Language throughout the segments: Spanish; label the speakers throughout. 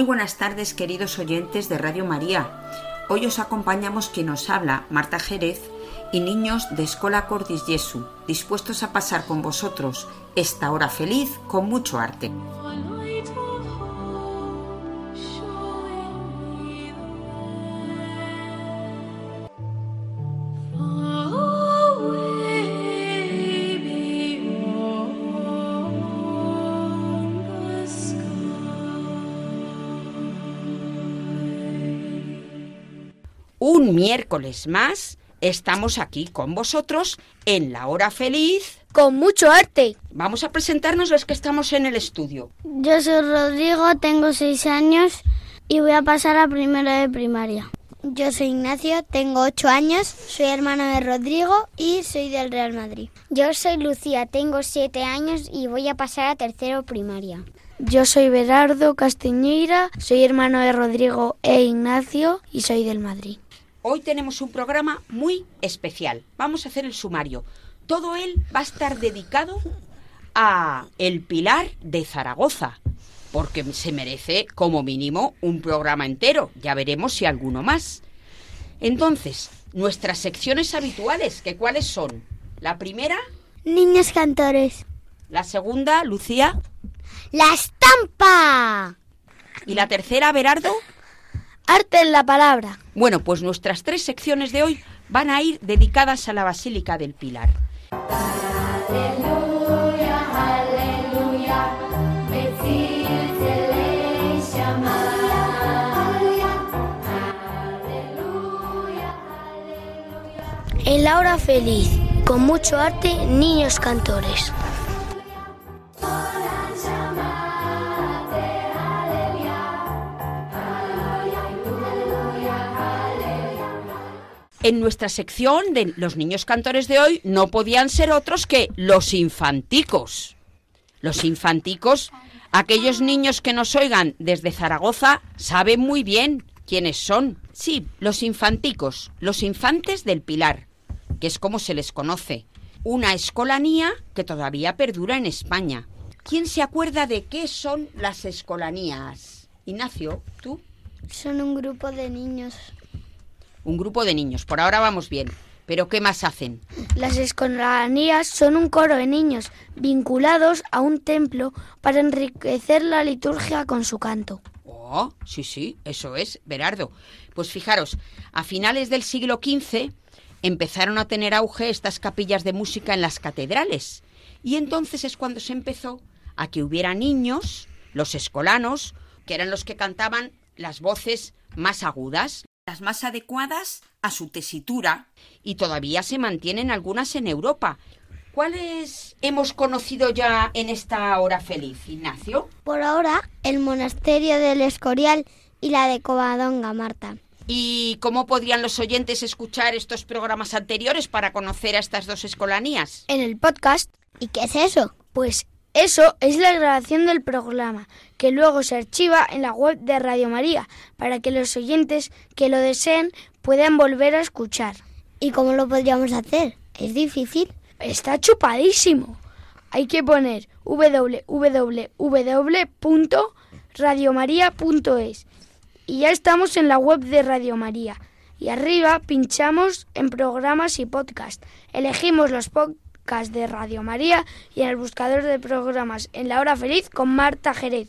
Speaker 1: Muy buenas tardes, queridos oyentes de Radio María. Hoy os acompañamos quien nos habla, Marta Jerez, y niños de Escola Cordis Jesu, dispuestos a pasar con vosotros esta hora feliz con mucho arte. Un miércoles más estamos aquí con vosotros en la hora feliz.
Speaker 2: Con mucho arte.
Speaker 1: Vamos a presentarnos los que estamos en el estudio.
Speaker 2: Yo soy Rodrigo, tengo seis años y voy a pasar a primero de primaria. Yo soy Ignacio, tengo ocho años, soy hermano de Rodrigo y soy del Real Madrid. Yo soy Lucía, tengo siete años y voy a pasar a tercero primaria. Yo soy Berardo Castiñeira, soy hermano de Rodrigo e Ignacio y soy del Madrid.
Speaker 1: Hoy tenemos un programa muy especial. Vamos a hacer el sumario. Todo él va a estar dedicado a el Pilar de Zaragoza, porque se merece como mínimo un programa entero. Ya veremos si alguno más. Entonces, nuestras secciones habituales, que cuáles son? La primera,
Speaker 2: Niños cantores.
Speaker 1: la segunda, Lucía,
Speaker 2: ¡La estampa!
Speaker 1: y la tercera, Berardo.
Speaker 2: Arte en la palabra.
Speaker 1: Bueno, pues nuestras tres secciones de hoy van a ir dedicadas a la Basílica del Pilar.
Speaker 2: En la hora feliz, con mucho arte, niños cantores.
Speaker 1: En nuestra sección de los niños cantores de hoy no podían ser otros que los infanticos. Los infanticos, aquellos niños que nos oigan desde Zaragoza, saben muy bien quiénes son. Sí, los infanticos, los infantes del Pilar, que es como se les conoce. Una escolanía que todavía perdura en España. ¿Quién se acuerda de qué son las escolanías? Ignacio, ¿tú?
Speaker 2: Son un grupo de niños.
Speaker 1: Un grupo de niños. Por ahora vamos bien. Pero ¿qué más hacen?
Speaker 2: Las escolanías son un coro de niños vinculados a un templo para enriquecer la liturgia con su canto.
Speaker 1: Oh, sí, sí, eso es, Berardo. Pues fijaros, a finales del siglo XV empezaron a tener auge estas capillas de música en las catedrales. Y entonces es cuando se empezó a que hubiera niños, los escolanos, que eran los que cantaban las voces más agudas, las más adecuadas a su tesitura, y todavía se mantienen algunas en Europa. ¿Cuáles hemos conocido ya en esta hora feliz, Ignacio?
Speaker 2: Por ahora, el monasterio del Escorial y la de Covadonga, Marta.
Speaker 1: ¿Y cómo podrían los oyentes escuchar estos programas anteriores para conocer a estas dos escolanías?
Speaker 2: En el podcast. ¿Y qué es eso? Pues eso es la grabación del programa, que luego se archiva en la web de Radio María, para que los oyentes que lo deseen puedan volver a escuchar. ¿Y cómo lo podríamos hacer? ¿Es difícil? Está chupadísimo. Hay que poner www.radiomaria.es y ya estamos en la web de Radio María. Y arriba pinchamos en programas y podcast. Elegimos los podcasts de Radio María y en el buscador de programas en la hora feliz con Marta Jerez.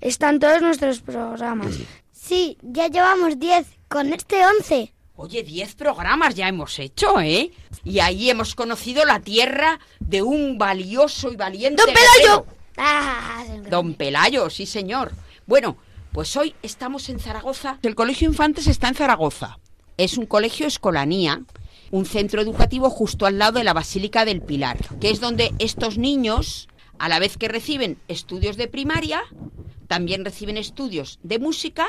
Speaker 2: están todos nuestros programas.
Speaker 3: Sí, ya llevamos 10, con este 11.
Speaker 1: Oye, 10 programas ya hemos hecho, ¿eh? Y ahí hemos conocido la tierra de un valioso y valiente
Speaker 2: ¡Don Pelayo!
Speaker 3: Ah,
Speaker 1: Don Pelayo, sí señor. Bueno, pues hoy estamos en Zaragoza. El Colegio Infantes está en Zaragoza. Es un colegio escolanía, un centro educativo justo al lado de la Basílica del Pilar, que es donde estos niños, a la vez que reciben estudios de primaria, también reciben estudios de música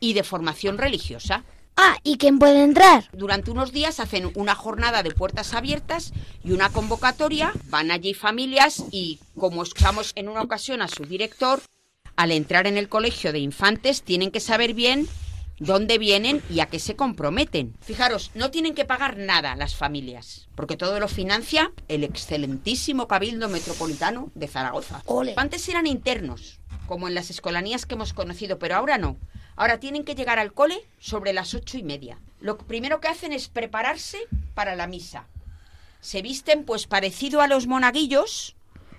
Speaker 1: y de formación religiosa.
Speaker 3: Ah, ¿y quién puede entrar?
Speaker 1: Durante unos días hacen una jornada de puertas abiertas y una convocatoria. Van allí familias y, como escuchamos en una ocasión a su director, al entrar en el colegio de infantes tienen que saber bien dónde vienen y a qué se comprometen. Fijaros, no tienen que pagar nada las familias, porque todo lo financia el excelentísimo Cabildo Metropolitano de Zaragoza.
Speaker 2: Ole.
Speaker 1: Antes eran internos, como en las escolanías que hemos conocido, pero ahora no. Ahora tienen que llegar al cole sobre las ocho y media. Lo primero que hacen es prepararse para la misa. Se visten pues parecido a los monaguillos,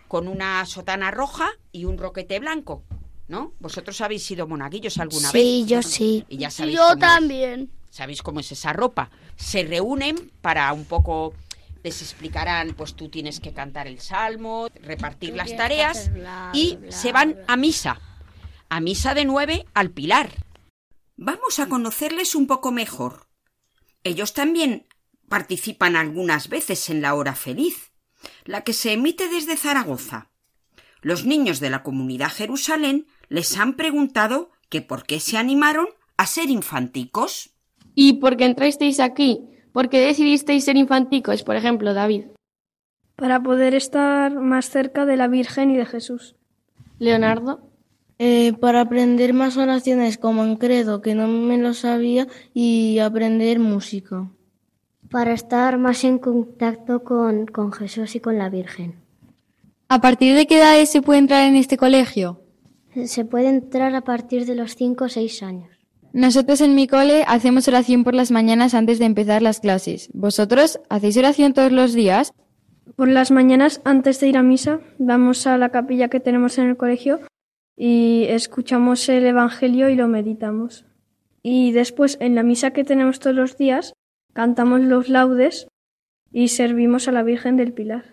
Speaker 1: con una sotana roja y un roquete blanco, ¿no? Vosotros habéis sido monaguillos alguna vez.
Speaker 3: Sí, yo sí.
Speaker 1: Y ya sabéis
Speaker 2: Yo
Speaker 1: cómo es.
Speaker 2: también.
Speaker 1: ¿Sabéis cómo es esa ropa? Se reúnen para un poco les explicarán, pues tú tienes que cantar el salmo, repartir las tareas y se van a misa. A misa de nueve al Pilar. Vamos a conocerles un poco mejor. Ellos también participan algunas veces en la hora feliz, la que se emite desde Zaragoza. Los niños de la comunidad Jerusalén les han preguntado que por qué se animaron a ser infanticos.
Speaker 4: ¿Y por qué entrasteis aquí? ¿Por qué decidisteis ser infanticos, por ejemplo, David?
Speaker 5: para poder estar más cerca de la Virgen y de Jesús.
Speaker 4: Leonardo.
Speaker 6: Eh, para aprender más oraciones como en credo, que no me lo sabía, y aprender música.
Speaker 3: Para estar más en contacto con, con Jesús y con la Virgen.
Speaker 7: ¿A partir de qué edades se puede entrar en este colegio?
Speaker 3: Se puede entrar a partir de los 5 o 6 años.
Speaker 7: Nosotros en mi cole hacemos oración por las mañanas antes de empezar las clases. ¿Vosotros hacéis oración todos los días?
Speaker 5: Por las mañanas, antes de ir a misa, vamos a la capilla que tenemos en el colegio y escuchamos el Evangelio y lo meditamos. Y después, en la misa que tenemos todos los días, cantamos los laudes y servimos a la Virgen del Pilar.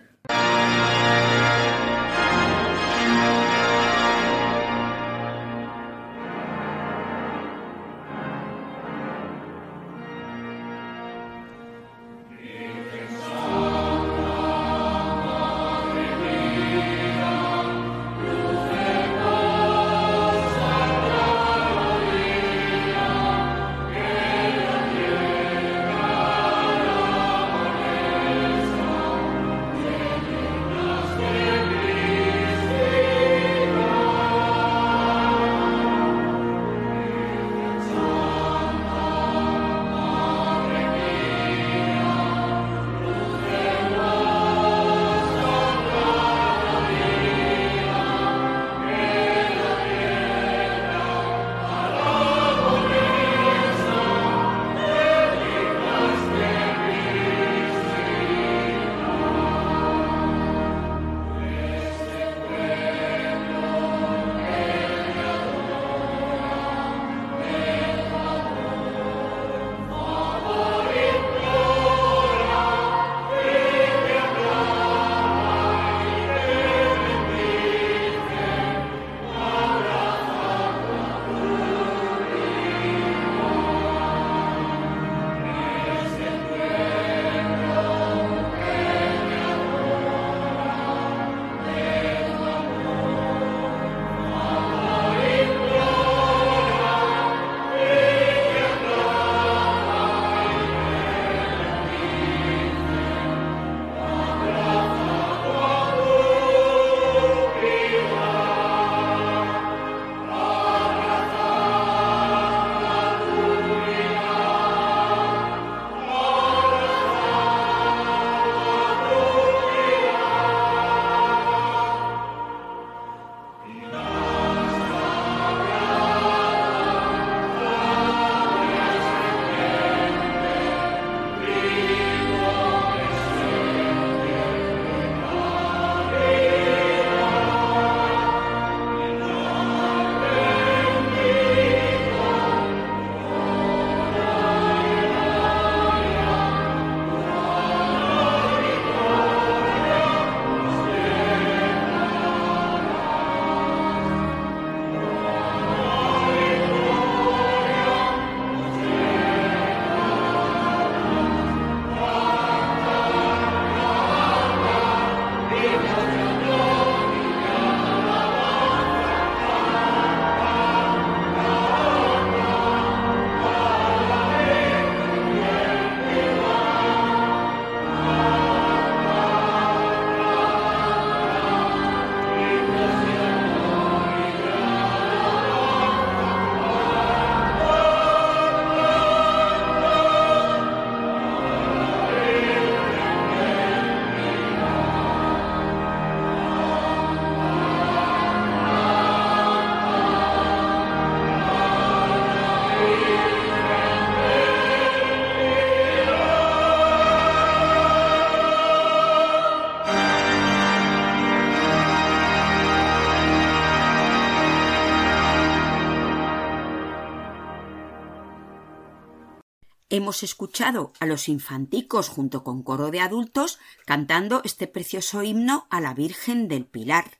Speaker 1: Hemos escuchado a los infanticos junto con coro de adultos cantando este precioso himno a la Virgen del Pilar.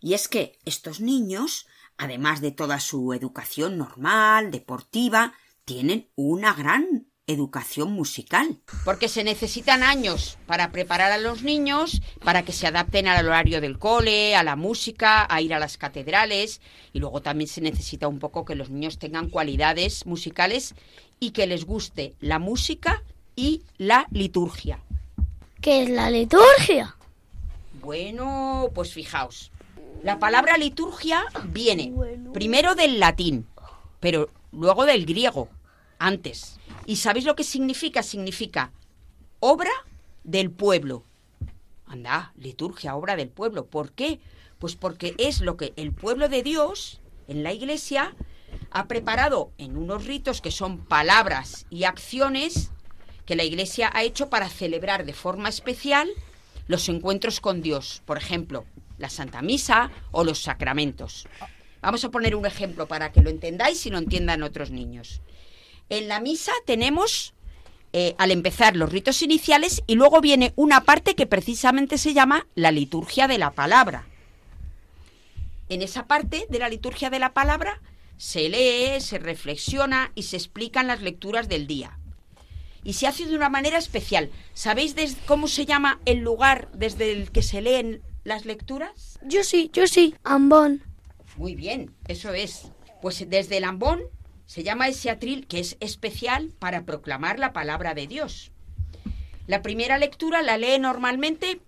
Speaker 1: Y es que estos niños, además de toda su educación normal, deportiva, tienen una gran educación musical. Porque se necesitan años para preparar a los niños, para que se adapten al horario del cole, a la música, a ir a las catedrales. Y luego también se necesita un poco que los niños tengan cualidades musicales y que les guste la música y la liturgia.
Speaker 3: ¿Qué es la liturgia?
Speaker 1: Bueno, pues fijaos. La palabra liturgia viene primero del latín, pero luego del griego, antes. ¿Y sabéis lo que significa? Significa obra del pueblo. Anda, liturgia, obra del pueblo. ¿Por qué? Pues porque es lo que el pueblo de Dios en la iglesia ha preparado en unos ritos que son palabras y acciones que la iglesia ha hecho para celebrar de forma especial los encuentros con Dios. Por ejemplo, la Santa Misa o los sacramentos. Vamos a poner un ejemplo para que lo entendáis y lo entiendan otros niños. En la misa tenemos eh, al empezar los ritos iniciales y luego viene una parte que precisamente se llama la liturgia de la palabra. En esa parte de la liturgia de la palabra se lee, se reflexiona y se explican las lecturas del día. Y se hace de una manera especial. ¿Sabéis cómo se llama el lugar desde el que se leen las lecturas?
Speaker 2: Yo sí, yo sí, ambón.
Speaker 1: Muy bien, eso es. Pues desde el ambón se llama ese atril que es especial para proclamar la palabra de Dios. La primera lectura la lee normalmente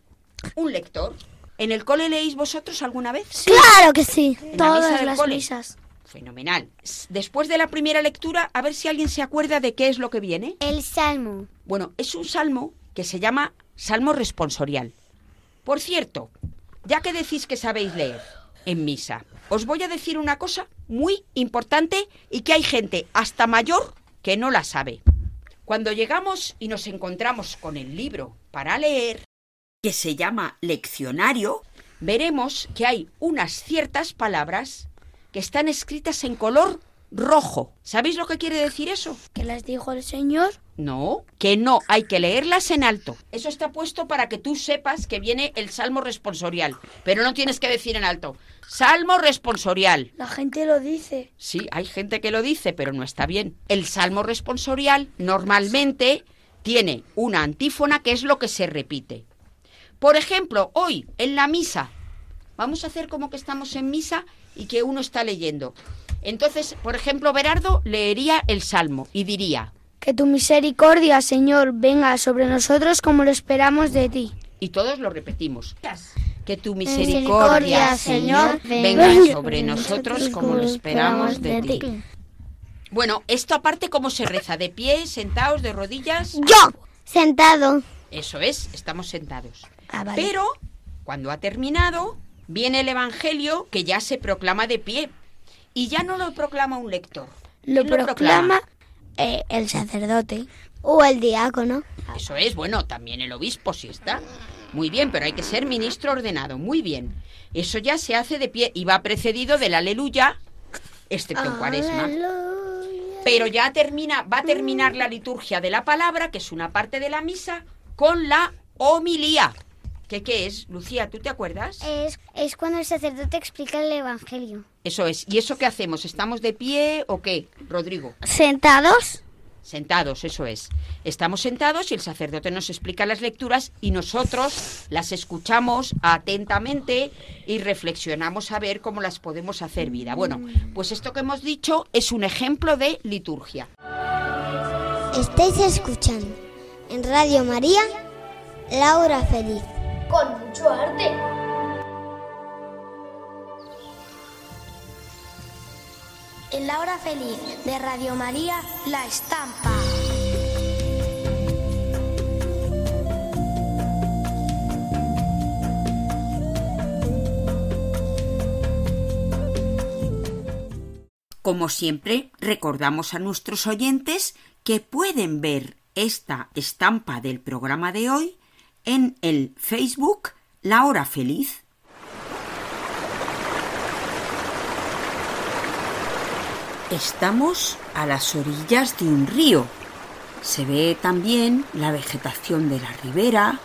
Speaker 1: un lector. ¿En el cole leéis vosotros alguna vez?
Speaker 3: Claro que sí.
Speaker 2: Todas las misas.
Speaker 1: Fenomenal. Después de la primera lectura, a ver si alguien se acuerda de qué es lo que viene.
Speaker 3: El salmo.
Speaker 1: Bueno, es un salmo que se llama Salmo responsorial. Por cierto, ya que decís que sabéis leer en misa, os voy a decir una cosa muy importante y que hay gente hasta mayor que no la sabe. Cuando llegamos y nos encontramos con el libro para leer, que se llama leccionario, veremos que hay unas ciertas palabras que están escritas en color rojo. ¿Sabéis lo que quiere decir eso?
Speaker 2: ¿Que las dijo el Señor?
Speaker 1: No, que no, hay que leerlas en alto. Eso está puesto para que tú sepas que viene el salmo responsorial, pero no tienes que decir en alto. Salmo responsorial.
Speaker 2: La gente lo dice.
Speaker 1: Sí, hay gente que lo dice, pero no está bien. El salmo responsorial normalmente tiene una antífona que es lo que se repite. Por ejemplo, hoy en la misa, vamos a hacer como que estamos en misa y que uno está leyendo. Entonces, por ejemplo, Berardo leería el Salmo y diría,
Speaker 2: Que tu misericordia, Señor, venga sobre nosotros como lo esperamos de ti.
Speaker 1: Y todos lo repetimos. Que tu misericordia, Señor, venga sobre nosotros como lo esperamos de ti. Bueno, esto aparte, ¿cómo se reza? ¿De pie, sentados, de rodillas?
Speaker 3: Yo, sentado.
Speaker 1: Eso es, estamos sentados. Pero, cuando ha terminado, viene el Evangelio que ya se proclama de pie, y ya no lo proclama un lector.
Speaker 2: Lo proclama, eh, el sacerdote
Speaker 3: o el diácono.
Speaker 1: Eso es, bueno, también el obispo si está. Muy bien, pero hay que ser ministro ordenado. Muy bien. Eso ya se hace de pie y va precedido del aleluya, excepto en cuaresma. Pero ya termina, va a terminar la liturgia de la palabra, que es una parte de la misa, con la homilía. ¿Qué, ¿Qué es, Lucía? ¿Tú te acuerdas?
Speaker 3: Es, es cuando el sacerdote explica el Evangelio.
Speaker 1: Eso es. ¿Y eso qué hacemos? ¿Estamos de pie o qué, Rodrigo?
Speaker 3: ¿Sentados?
Speaker 1: Sentados, eso es. Estamos sentados y el sacerdote nos explica las lecturas y nosotros las escuchamos atentamente y reflexionamos a ver cómo las podemos hacer vida. Bueno, pues esto que hemos dicho es un ejemplo de liturgia.
Speaker 3: Estáis escuchando en Radio María, Laura Feliz
Speaker 8: con mucho arte. En la hora feliz de Radio María, La Estampa.
Speaker 1: Como siempre, recordamos a nuestros oyentes que pueden ver esta estampa del programa de hoy en el Facebook La Hora Feliz. Estamos a las orillas de un río
Speaker 9: Se ve también la vegetación de la ribera.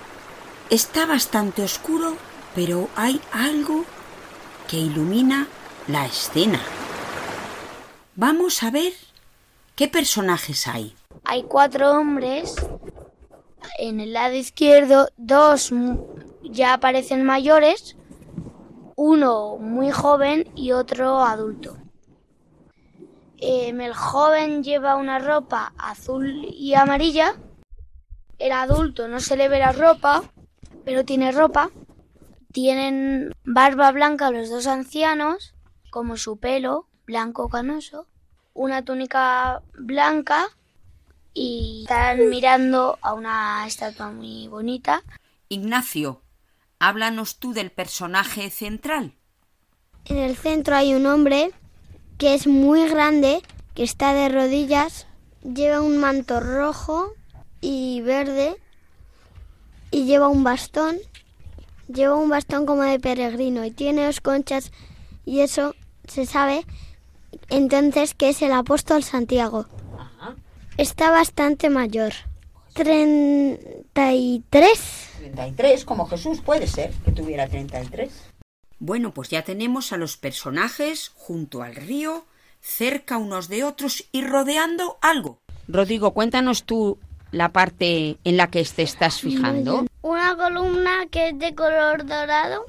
Speaker 9: Está bastante oscuro, pero hay algo que ilumina la escena. Vamos a ver qué personajes hay.
Speaker 2: Hay cuatro hombres. En el lado izquierdo, dos ya parecen mayores, uno muy joven y otro adulto. Em, el joven lleva una ropa azul y amarilla. El adulto no se le ve la ropa, pero tiene ropa. Tienen barba blanca los dos ancianos, como su pelo blanco canoso, una túnica blanca y están mirando a una estatua muy bonita.
Speaker 9: Ignacio, háblanos tú del personaje central.
Speaker 10: En el centro hay un hombre que es muy grande, que está de rodillas, lleva un manto rojo y verde y lleva un bastón. Lleva un bastón como de peregrino y tiene dos conchas y eso se sabe entonces que es el apóstol Santiago. Está bastante mayor. 33.
Speaker 9: 33, como Jesús puede ser que tuviera 33. Bueno, pues ya tenemos a los personajes junto al río, cerca unos de otros y rodeando algo. Rodrigo, cuéntanos tú la parte en la que te estás fijando.
Speaker 10: Una columna que es de color dorado,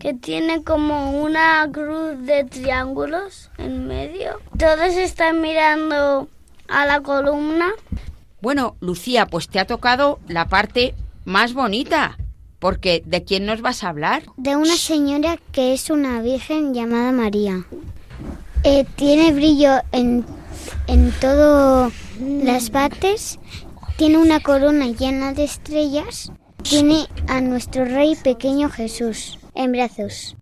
Speaker 10: que tiene como una cruz de triángulos en medio. Todos están mirando a la columna.
Speaker 9: Bueno, Lucía, pues te ha tocado la parte más bonita. Porque ¿de quién nos vas a hablar?
Speaker 10: De una señora que es una virgen llamada María. Eh, tiene brillo en, en todas las partes, tiene una corona llena de estrellas, tiene a nuestro rey pequeño Jesús en brazos.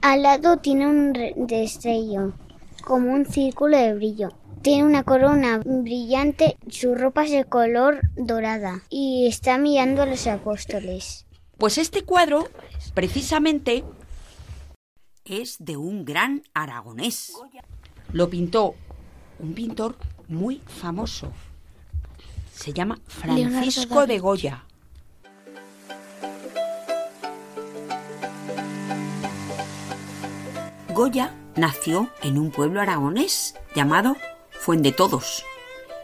Speaker 10: Al lado tiene un destello, como un círculo de brillo. Tiene una corona brillante, su ropa es de color dorada y está mirando a los apóstoles.
Speaker 9: Pues este cuadro, precisamente, es de un gran aragonés. Lo pintó un pintor muy famoso. Se llama Francisco de Goya. Goya nació en un pueblo aragonés llamado Fuendetodos,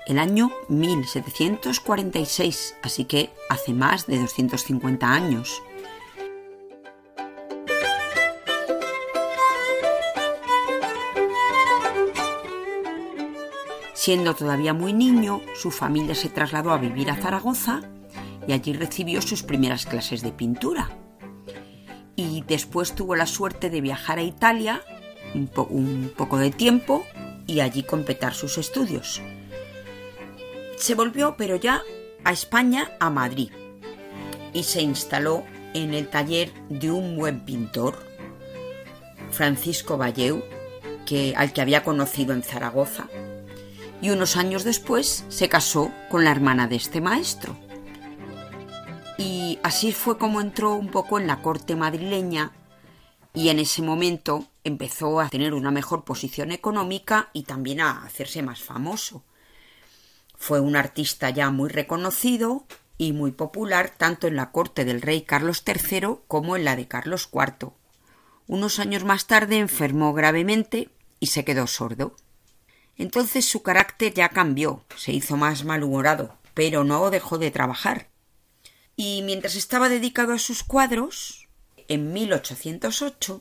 Speaker 9: el año 1746, así que hace más de 250 años. Siendo todavía muy niño, su familia se trasladó a vivir a Zaragoza y allí recibió sus primeras clases de pintura. Y después tuvo la suerte de viajar a Italia un, un poco de tiempo y allí completar sus estudios. Se volvió, pero ya a España, a Madrid, y se instaló en el taller de un buen pintor, Francisco Valleu, que, al que había conocido en Zaragoza, y unos años después se casó con la hermana de este maestro. Y así fue como entró un poco en la corte madrileña y en ese momento empezó a tener una mejor posición económica y también a hacerse más famoso. Fue un artista ya muy reconocido y muy popular tanto en la corte del rey Carlos III como en la de Carlos IV. Unos años más tarde enfermó gravemente y se quedó sordo. Entonces su carácter ya cambió, se hizo más malhumorado, pero no dejó de trabajar. Y mientras estaba dedicado a sus cuadros, en 1808,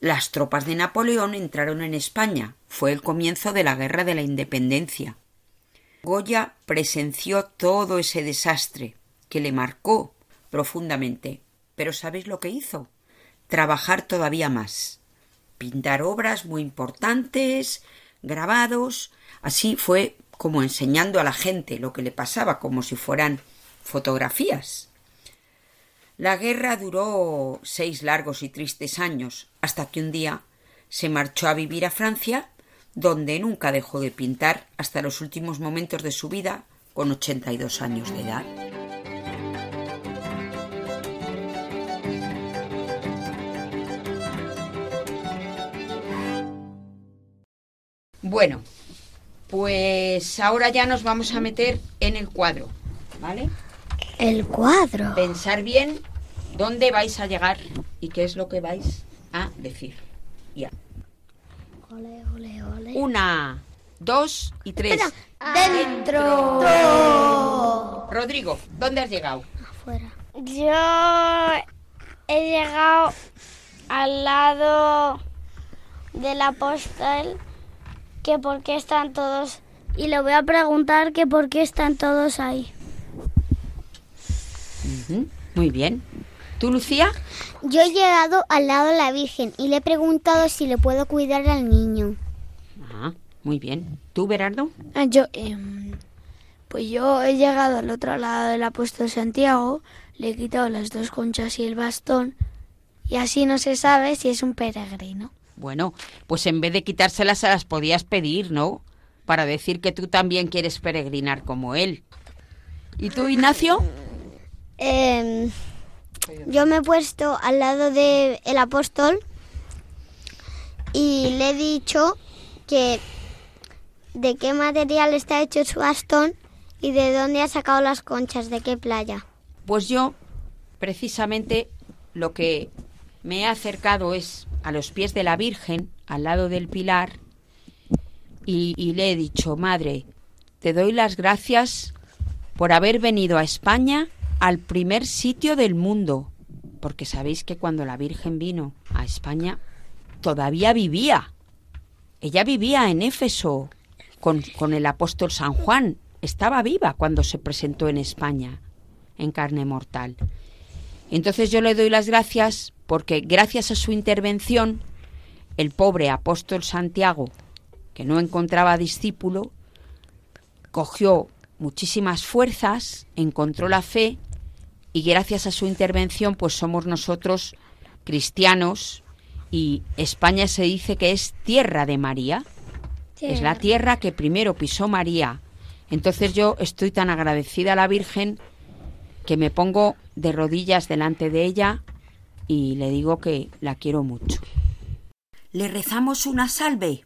Speaker 9: las tropas de Napoleón entraron en España. Fue el comienzo de la Guerra de la Independencia. Goya presenció todo ese desastre, que le marcó profundamente. Pero ¿sabéis lo que hizo? Trabajar todavía más. Pintar obras muy importantes, grabados. Así fue como enseñando a la gente lo que le pasaba, como si fueran fotografías. La guerra duró seis largos y tristes años, hasta que un día se marchó a vivir a Francia donde nunca dejó de pintar hasta los últimos momentos de su vida con 82 años de edad. Bueno, Pues ahora ya nos vamos a meter en el cuadro, ¿vale?
Speaker 3: El cuadro.
Speaker 9: Pensar bien dónde vais a llegar y qué es lo que vais a decir. Ya. Una, dos y tres.
Speaker 3: Dentro.
Speaker 9: Rodrigo, ¿dónde has llegado?
Speaker 3: Afuera.
Speaker 8: Yo he llegado al lado del apóstol que por qué están todos
Speaker 3: Y le voy a preguntar que por qué están todos ahí.
Speaker 9: Muy bien. ¿Tú, Lucía?
Speaker 3: Yo he llegado al lado de la Virgen y le he preguntado si le puedo cuidar al niño.
Speaker 9: Ah, muy bien. ¿Tú, Berardo?
Speaker 8: Ah, Yo, em, pues yo he llegado al otro lado del apóstol Santiago, le he quitado las dos conchas y el bastón, y así no se sabe si es un peregrino.
Speaker 9: Bueno, pues en vez de quitárselas se las podías pedir, ¿no? Para decir que tú también quieres peregrinar como él. ¿Y tú, Ignacio?
Speaker 3: Em, yo me he puesto al lado del el apóstol y le he dicho que de qué material está hecho su bastón y de dónde ha sacado las conchas, de qué playa.
Speaker 9: Pues yo, precisamente, lo que me he acercado es a los pies de la Virgen, al lado del pilar, y, y le he dicho, Madre, te doy las gracias por haber venido a España al primer sitio del mundo, porque sabéis que cuando la Virgen vino a España todavía vivía. Ella vivía en Éfeso con, con el apóstol San Juan. Estaba viva cuando se presentó en España en carne mortal. Entonces yo le doy las gracias porque gracias a su intervención el pobre apóstol Santiago, que no encontraba discípulo, cogió muchísimas fuerzas, encontró la fe y gracias a su intervención pues somos nosotros cristianos y España se dice que es tierra de María. Es la tierra que primero pisó María. Entonces yo estoy tan agradecida a la Virgen que me pongo de rodillas delante de ella y le digo que la quiero mucho. ¿Le rezamos una salve?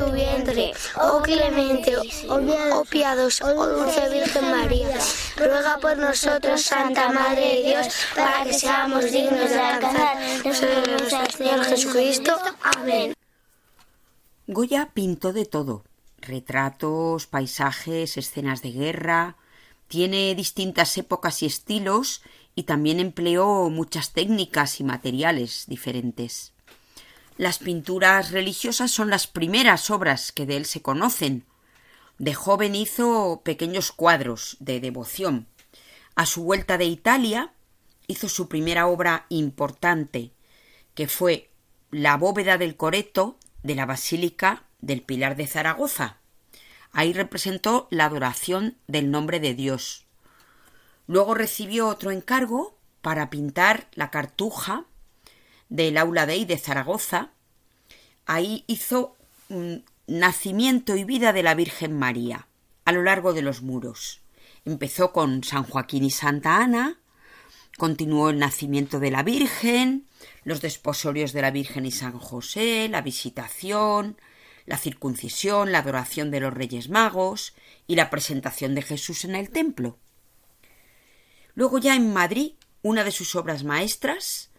Speaker 2: tu vientre. Oh clemente, oh piadosa, oh dulce Virgen María, ruega por nosotros, Santa Madre de Dios, para que seamos dignos de alcanzar nuestro Señor Jesucristo. Amén.
Speaker 9: Goya pintó de todo. Retratos, paisajes, escenas de guerra. Tiene distintas épocas y estilos y también empleó muchas técnicas y materiales diferentes. Las pinturas religiosas son las primeras obras que de él se conocen. De joven hizo pequeños cuadros de devoción. A su vuelta de Italia hizo su primera obra importante, que fue la bóveda del coreto de la Basílica del Pilar de Zaragoza. Ahí representó la adoración del nombre de Dios. Luego recibió otro encargo para pintar la cartuja del Aula Dei de Zaragoza. Ahí hizo un nacimiento y vida de la Virgen María a lo largo de los muros. Empezó con San Joaquín y Santa Ana, continuó el nacimiento de la Virgen, los desposorios de la Virgen y San José, la visitación, la circuncisión, la adoración de los Reyes Magos y la presentación de Jesús en el templo. Luego ya en Madrid, una de sus obras maestras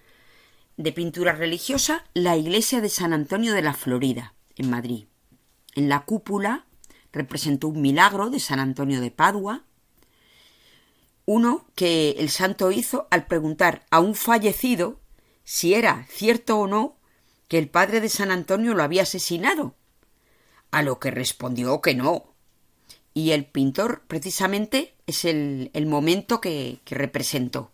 Speaker 9: de pintura religiosa, la iglesia de San Antonio de la Florida, en Madrid. En la cúpula representó un milagro de San Antonio de Padua, uno que el santo hizo al preguntar a un fallecido si era cierto o no que el padre de San Antonio lo había asesinado, a lo que respondió que no. Y el pintor precisamente es el, momento que, que representó.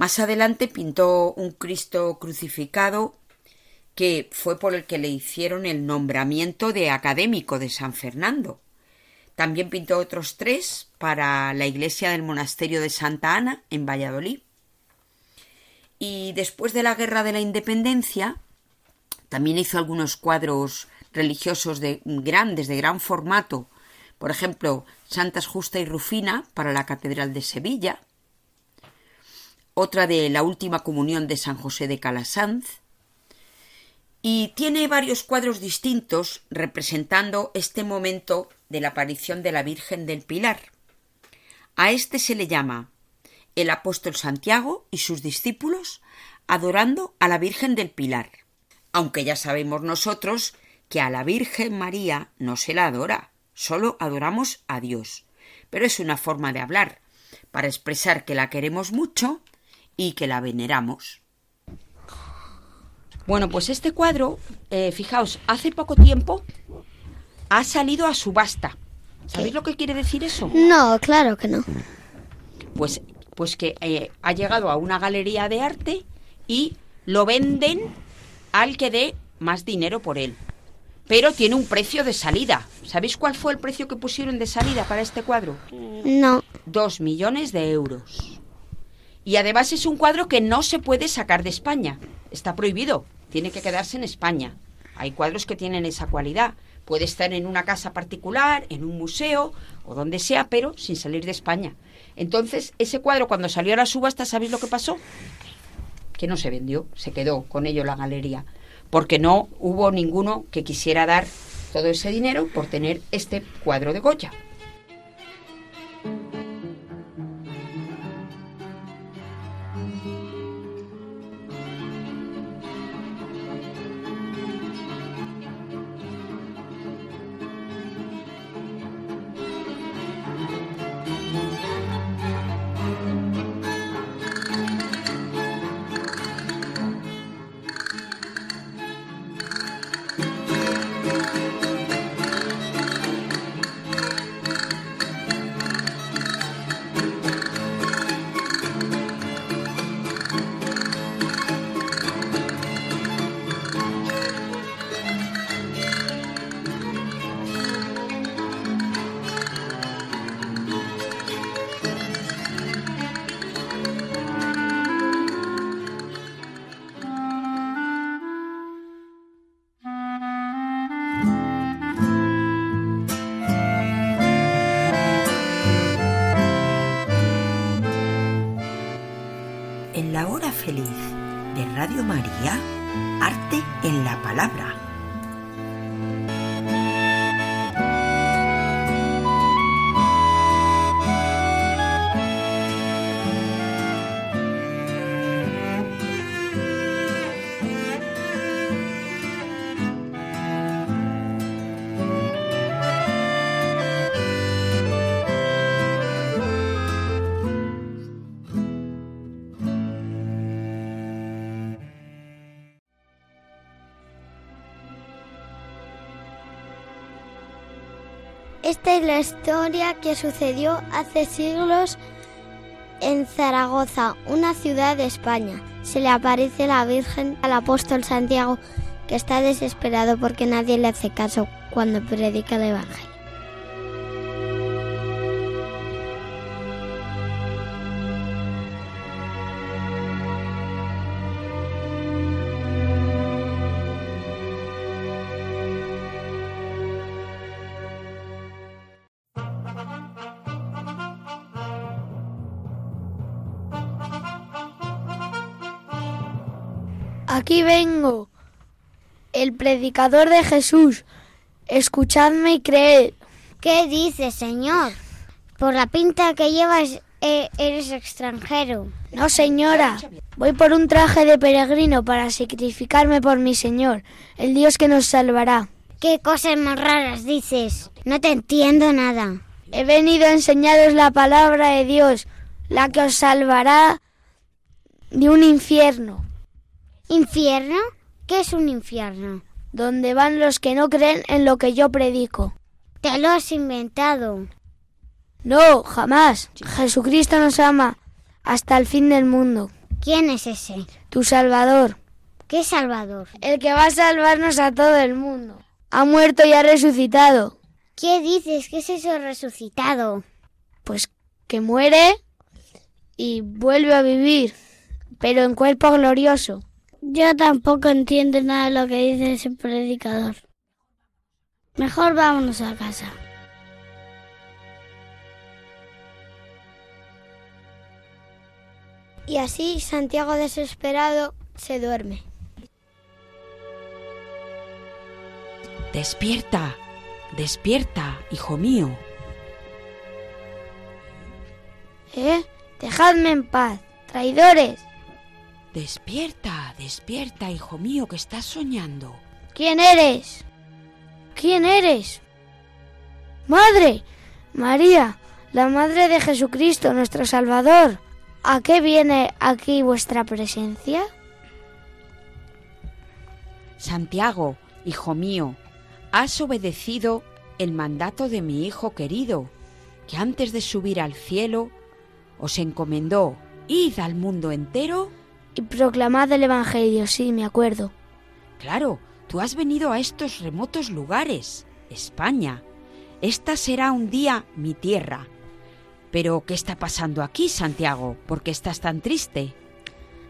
Speaker 9: Más adelante pintó un Cristo crucificado
Speaker 1: que fue por el que le hicieron el nombramiento de académico de San Fernando. También pintó otros tres para la iglesia del monasterio de Santa Ana en Valladolid. Y después de la Guerra de la Independencia, también hizo algunos cuadros religiosos de grandes, de gran formato, por ejemplo, Santas Justa y Rufina para la Catedral de Sevilla, otra de la Última Comunión de San José de Calasanz, y tiene varios cuadros distintos representando este momento de la aparición de la Virgen del Pilar. A este se le llama el apóstol Santiago y sus discípulos adorando a la Virgen del Pilar, aunque ya sabemos nosotros que a la Virgen María no se la adora, solo adoramos a Dios. Pero es una forma de hablar, para expresar que la queremos mucho y que la veneramos. Bueno, pues este cuadro, eh, fijaos, hace poco tiempo ha salido a subasta. ¿Sabéis lo que quiere decir eso?
Speaker 3: No, claro que no.
Speaker 1: Pues, pues que eh, ha llegado a una galería de arte y lo venden al que dé más dinero por él. Pero tiene un precio de salida. ¿Sabéis cuál fue el precio que pusieron de salida para este cuadro?
Speaker 3: No.
Speaker 1: Dos millones de euros. Y además es un cuadro que no se puede sacar de España. Está prohibido. Tiene que quedarse en España. Hay cuadros que tienen esa cualidad. Puede estar en una casa particular, en un museo o donde sea, pero sin salir de España. Entonces, ese cuadro cuando salió a la subasta, ¿sabéis lo que pasó? Que no se vendió, se quedó con ello la galería, porque no hubo ninguno que quisiera dar todo ese dinero por tener este cuadro de Goya. Feliz de Radio María, Arte en la Palabra.
Speaker 3: Es la historia que sucedió hace siglos en Zaragoza, una ciudad de España. Se le aparece la Virgen al apóstol Santiago, que está desesperado porque nadie le hace caso cuando predica el Evangelio.
Speaker 2: Aquí vengo, el predicador de Jesús. Escuchadme y creed.
Speaker 3: ¿Qué dices, Señor? Por la pinta que llevas, eh, eres extranjero.
Speaker 2: No, señora. Voy por un traje de peregrino para sacrificarme por mi Señor, el Dios que nos salvará.
Speaker 3: ¿Qué cosas más raras dices? No te entiendo nada.
Speaker 2: He venido a enseñaros la palabra de Dios, la que os salvará de un infierno.
Speaker 3: ¿Infierno? ¿Qué es un infierno?
Speaker 2: Donde van los que no creen en lo que yo predico.
Speaker 3: Te lo has inventado.
Speaker 2: No, jamás. Jesucristo nos ama hasta el fin del mundo.
Speaker 3: ¿Quién es ese?
Speaker 2: Tu Salvador.
Speaker 8: ¿Qué Salvador?
Speaker 2: El que va a salvarnos a todo el mundo. Ha muerto y ha resucitado.
Speaker 8: ¿Qué dices? ¿Qué es eso resucitado?
Speaker 2: Pues que muere y vuelve a vivir, pero en cuerpo glorioso.
Speaker 3: Yo tampoco entiendo nada de lo que dice ese predicador. Mejor vámonos a casa.
Speaker 8: Y así Santiago desesperado se duerme.
Speaker 1: Despierta, despierta, hijo mío.
Speaker 2: ¿Eh? Dejadme en paz, traidores.
Speaker 1: Despierta, despierta, hijo mío, que estás soñando.
Speaker 2: ¿Quién eres? ¿Quién eres? Madre, María, la Madre de Jesucristo, nuestro Salvador. ¿A qué viene aquí vuestra presencia?
Speaker 1: Santiago, hijo mío, has obedecido el mandato de mi hijo querido, que antes de subir al cielo os encomendó, id al mundo entero.
Speaker 2: Y proclamad el Evangelio, sí, me acuerdo.
Speaker 1: Claro, tú has venido a estos remotos lugares, España. Esta será un día mi tierra. Pero, ¿qué está pasando aquí, Santiago? ¿Por qué estás tan triste?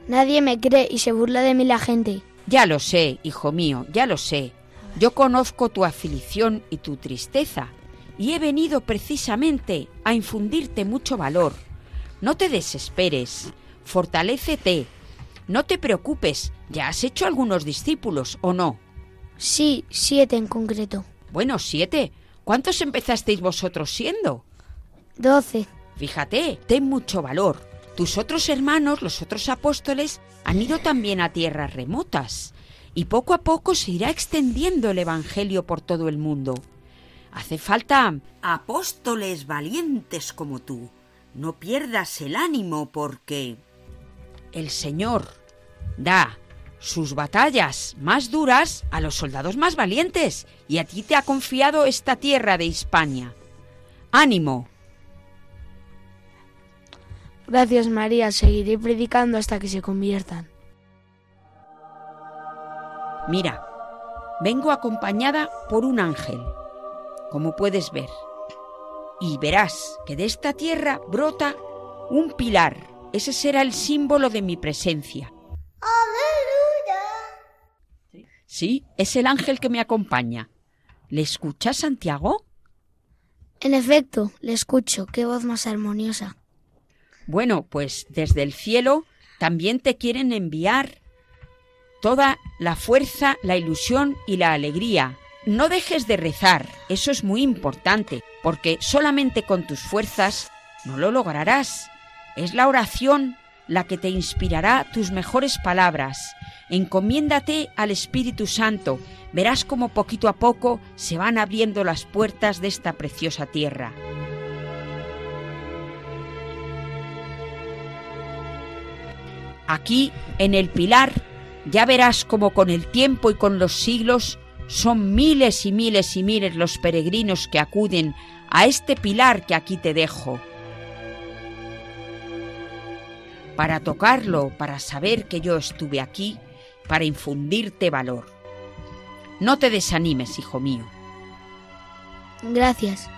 Speaker 2: Nadie me cree y se burla de mí la gente.
Speaker 1: Ya lo sé, hijo mío, ya lo sé. Yo conozco tu aflicción y tu tristeza, y he venido precisamente a infundirte mucho valor. No te desesperes, fortalécete, no te preocupes, ¿ya has hecho algunos discípulos o no?
Speaker 2: Sí, siete en concreto.
Speaker 1: Bueno, siete. ¿Cuántos empezasteis vosotros siendo?
Speaker 2: Doce.
Speaker 1: Fíjate, ten mucho valor. Tus otros hermanos, los otros apóstoles, han ido también a tierras remotas y poco a poco se irá extendiendo el Evangelio por todo el mundo. Hace falta apóstoles valientes como tú. No pierdas el ánimo porque el Señor da sus batallas más duras a los soldados más valientes y a ti te ha confiado esta tierra de Hispania. Ánimo.
Speaker 2: Gracias María, seguiré predicando hasta que se conviertan.
Speaker 1: Mira, vengo acompañada por un ángel, como puedes ver, y verás que de esta tierra brota un pilar. Ese será el símbolo de mi presencia. Sí, es el ángel que me acompaña. ¿Le escuchas, Santiago?
Speaker 2: En efecto, le escucho. Qué voz más armoniosa.
Speaker 1: Bueno, pues desde el cielo también te quieren enviar toda la fuerza, la ilusión y la alegría. No dejes de rezar, eso es muy importante, porque solamente con tus fuerzas no lo lograrás. Es la oración la que te inspirará tus mejores palabras. Encomiéndate al Espíritu Santo, verás como poquito a poco se van abriendo las puertas de esta preciosa tierra. Aquí, en el pilar, ya verás como con el tiempo y con los siglos son miles y miles y miles los peregrinos que acuden a este pilar que aquí te dejo. Para tocarlo, para saber que yo estuve aquí, para infundirte valor. No te desanimes, hijo mío.
Speaker 2: Gracias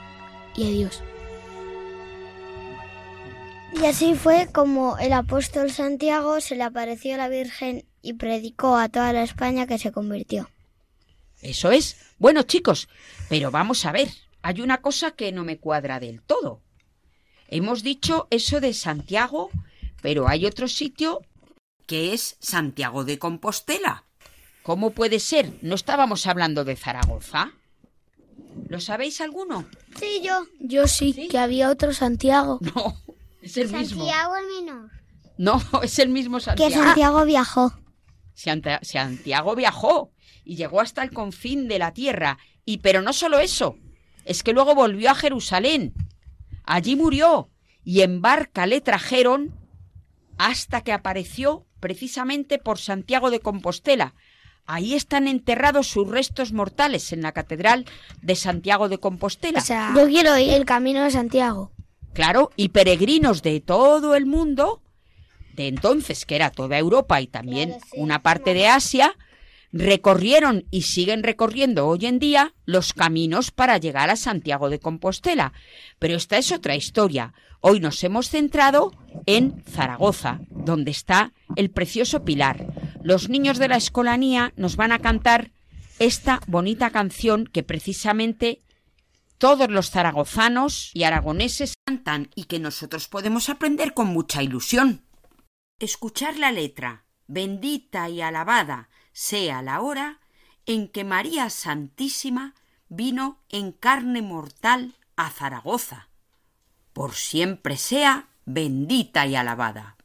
Speaker 2: y adiós.
Speaker 8: Y así fue como el apóstol Santiago se le apareció a la Virgen y predicó a toda la España que se convirtió.
Speaker 1: Eso es. Bueno, chicos, pero vamos a ver. Hay una cosa que no me cuadra del todo. Hemos dicho eso de Santiago, pero hay otro sitio que es Santiago de Compostela. ¿Cómo puede ser? ¿No estábamos hablando de Zaragoza? ¿Lo sabéis alguno?
Speaker 8: Sí, yo.
Speaker 2: Yo sí, que había otro Santiago.
Speaker 1: No, es el mismo.
Speaker 8: Santiago el menor.
Speaker 1: No, es el mismo
Speaker 8: Que
Speaker 1: Santiago.
Speaker 8: Santiago viajó.
Speaker 1: Santiago viajó y llegó hasta el confín de la tierra. Y pero no solo eso, es que luego volvió a Jerusalén. Allí murió y en barca le trajeron hasta que apareció precisamente por Santiago de Compostela. Ahí están enterrados sus restos mortales en la catedral de Santiago de Compostela.
Speaker 2: O sea, yo quiero ir el camino de Santiago.
Speaker 1: Claro, y peregrinos de todo el mundo de entonces, que era toda Europa y también una parte de Asia, recorrieron y siguen recorriendo hoy en día los caminos para llegar a Santiago de Compostela. Pero esta es otra historia. Hoy nos hemos centrado en Zaragoza, donde está el precioso Pilar. Los niños de la escolanía nos van a cantar esta bonita canción que precisamente todos los zaragozanos y aragoneses cantan y que nosotros podemos aprender con mucha ilusión. Escuchar la letra, bendita y alabada sea la hora en que María Santísima vino en carne mortal a Zaragoza. Por siempre sea bendita y alabada.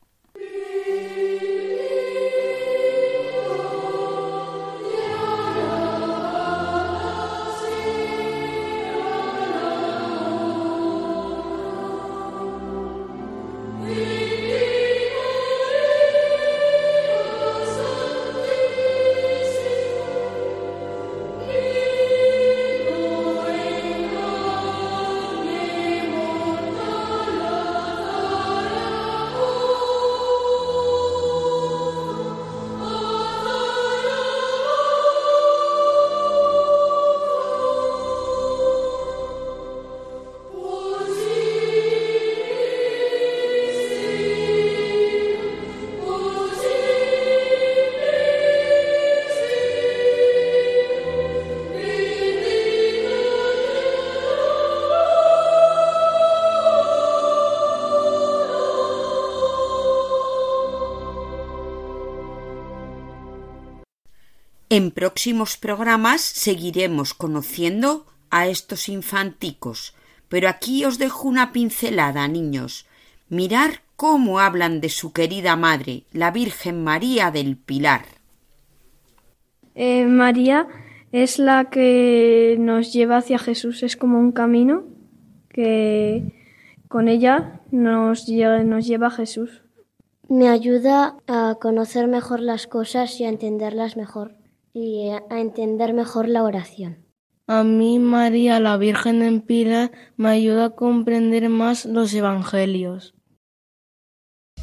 Speaker 1: En próximos programas seguiremos conociendo a estos infanticos, pero aquí os dejo una pincelada, niños. Mirar cómo hablan de su querida madre, la Virgen María del Pilar.
Speaker 5: Eh, María es la que nos lleva hacia Jesús, es como un camino que con ella nos, lle- nos lleva a Jesús.
Speaker 3: Me ayuda a conocer mejor las cosas y a entenderlas mejor y a entender mejor la oración.
Speaker 6: A mí María, la Virgen en Pilar, me ayuda a comprender más los evangelios.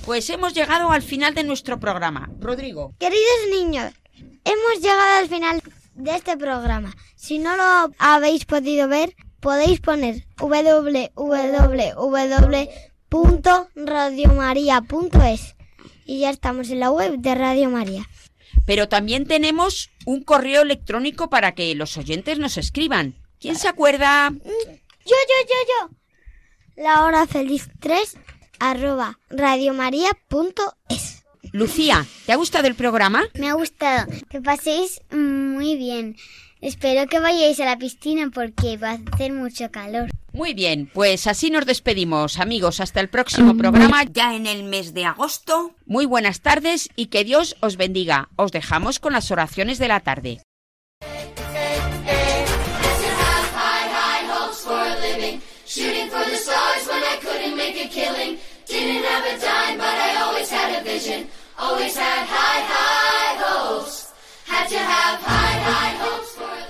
Speaker 1: Pues hemos llegado al final de nuestro programa. Rodrigo.
Speaker 3: Queridos niños, hemos llegado al final de este programa. Si no lo habéis podido ver, podéis poner www.radiomaria.es y ya estamos en la web de Radio María.
Speaker 1: Pero también tenemos un correo electrónico para que los oyentes nos escriban. ¿Quién se acuerda?
Speaker 3: Yo, yo, yo, yo. La hora feliz 3 arroba radiomaria.es.
Speaker 1: Lucía, ¿te ha gustado el programa?
Speaker 3: Me ha gustado. Que paséis muy bien. Espero que vayáis a la piscina porque va a hacer mucho calor.
Speaker 1: Muy bien, pues así nos despedimos, amigos. Hasta el próximo programa, ya en el mes de agosto. Muy buenas tardes y que Dios os bendiga. Os dejamos con las oraciones de la tarde.
Speaker 11: always had high, high hopes. Had to have high, high hopes.